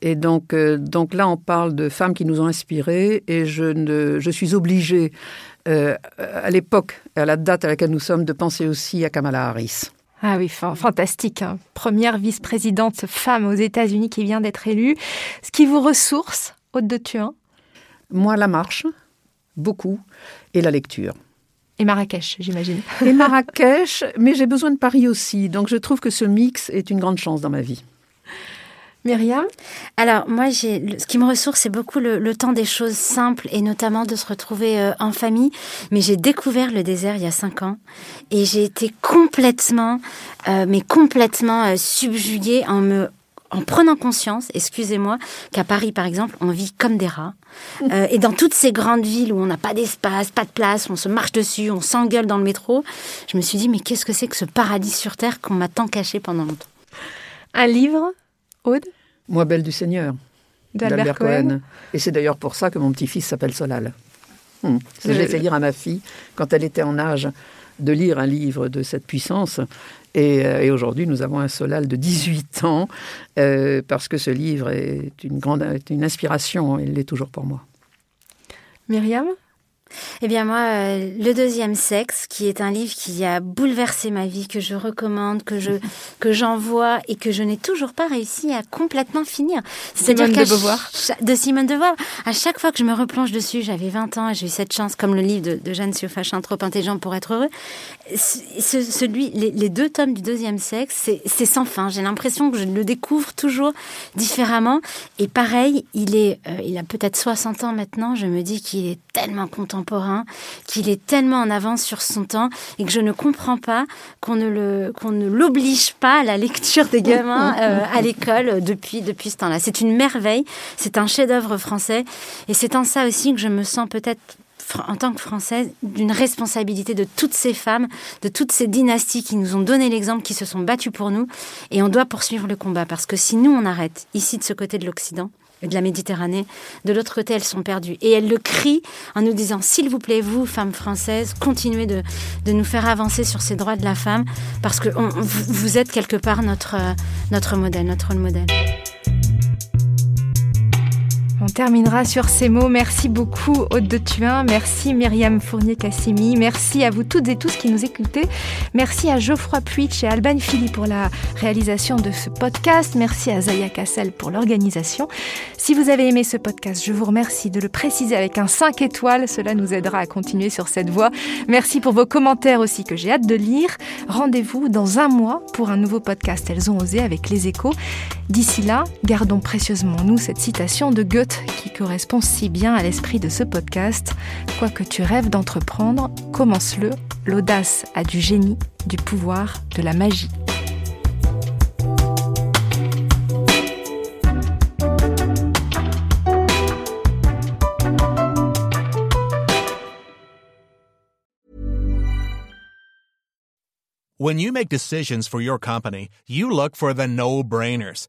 Et donc, euh, donc là, on parle de femmes qui nous ont inspirées et je, ne, je suis obligée euh, à l'époque, à la date à laquelle nous sommes, de penser aussi à Kamala Harris. Ah oui, fantastique. Hein. Première vice-présidente femme aux États-Unis qui vient d'être élue. Ce qui vous ressource, Haute de Thuin Moi, la marche, beaucoup, et la lecture. Et Marrakech, j'imagine. Et Marrakech, mais j'ai besoin de Paris aussi. Donc je trouve que ce mix est une grande chance dans ma vie. Myriam? Alors, moi, j'ai, ce qui me ressource, c'est beaucoup le, temps des choses simples et notamment de se retrouver euh, en famille. Mais j'ai découvert le désert il y a cinq ans et j'ai été complètement, euh, mais complètement euh, subjuguée en me en prenant conscience, excusez-moi, qu'à Paris, par exemple, on vit comme des rats. et dans toutes ces grandes villes où on n'a pas d'espace, pas de place, on se marche dessus, on s'engueule dans le métro, je me suis dit, mais qu'est-ce que c'est que ce paradis sur Terre qu'on m'a tant caché pendant longtemps? Un livre, Aude moi, Belle du Seigneur, d'Albert Cohen. Et c'est d'ailleurs pour ça que mon petit-fils s'appelle Solal. Hmm. J'ai fait lire à ma fille quand elle était en âge de lire un livre de cette puissance. Et, euh, aujourd'hui, nous avons un Solal de 18 ans, euh, parce que ce livre est une grande une inspiration, il l'est toujours pour moi. Myriam eh bien moi, euh, Le deuxième sexe, qui est un livre qui a bouleversé ma vie, que je recommande, que je [laughs] que j'envoie et que je n'ai toujours pas réussi à complètement finir. C'est-à-dire de Beauvoir. De Simone de Beauvoir. À chaque fois que je me replonge dessus, j'avais 20 ans, j'ai eu cette chance, comme le livre de, de Jeanne Siofachin, Trop intelligent pour être heureux. Ce, celui, les, deux tomes du deuxième sexe, c'est sans fin. J'ai l'impression que je le découvre toujours différemment. Et pareil, il est, euh, il a peut-être 60 ans maintenant. Je me dis qu'il est tellement content contemporain, qu'il est tellement en avance sur son temps et que je ne comprends pas qu'on ne le qu'on ne l'oblige pas à la lecture des gamins [laughs] euh, à l'école depuis depuis ce temps-là. C'est une merveille, c'est un chef-d'œuvre français et c'est en ça aussi que je me sens peut-être en tant que Française, d'une responsabilité de toutes ces femmes, de toutes ces dynasties qui nous ont donné l'exemple, qui se sont battues pour nous. Et on doit poursuivre le combat, parce que si nous, on arrête, ici, de ce côté de l'Occident, de la Méditerranée. De l'autre côté, elles sont perdues. Et elles le crient en nous disant, s'il vous plaît, vous, femmes françaises, continuez de, de, nous faire avancer sur ces droits de la femme, parce que vous, êtes quelque part notre, notre modèle, notre modèle. On terminera sur ces mots. Merci beaucoup, Aude de Thuin. Merci, Myriam Fournier-Cassimi. Merci à vous toutes et tous qui nous écoutez. Merci à Geoffroy Puitch et Alban Philly pour la réalisation de ce podcast. Merci à Zaya Cassel pour l'organisation. Si vous avez aimé ce podcast, je vous remercie de le préciser avec un 5 étoiles. Cela nous aidera à continuer sur cette voie. Merci pour vos commentaires aussi que j'ai hâte de lire. Rendez-vous dans un mois pour un nouveau podcast Elles ont osé avec les échos. D'ici là, gardons précieusement nous cette citation de Goethe qui correspond si bien à l'esprit de ce podcast. Quoi que tu rêves d'entreprendre, commence-le. L'audace a du génie, du pouvoir, de la magie. When you make decisions for your company, you look for the no-brainers.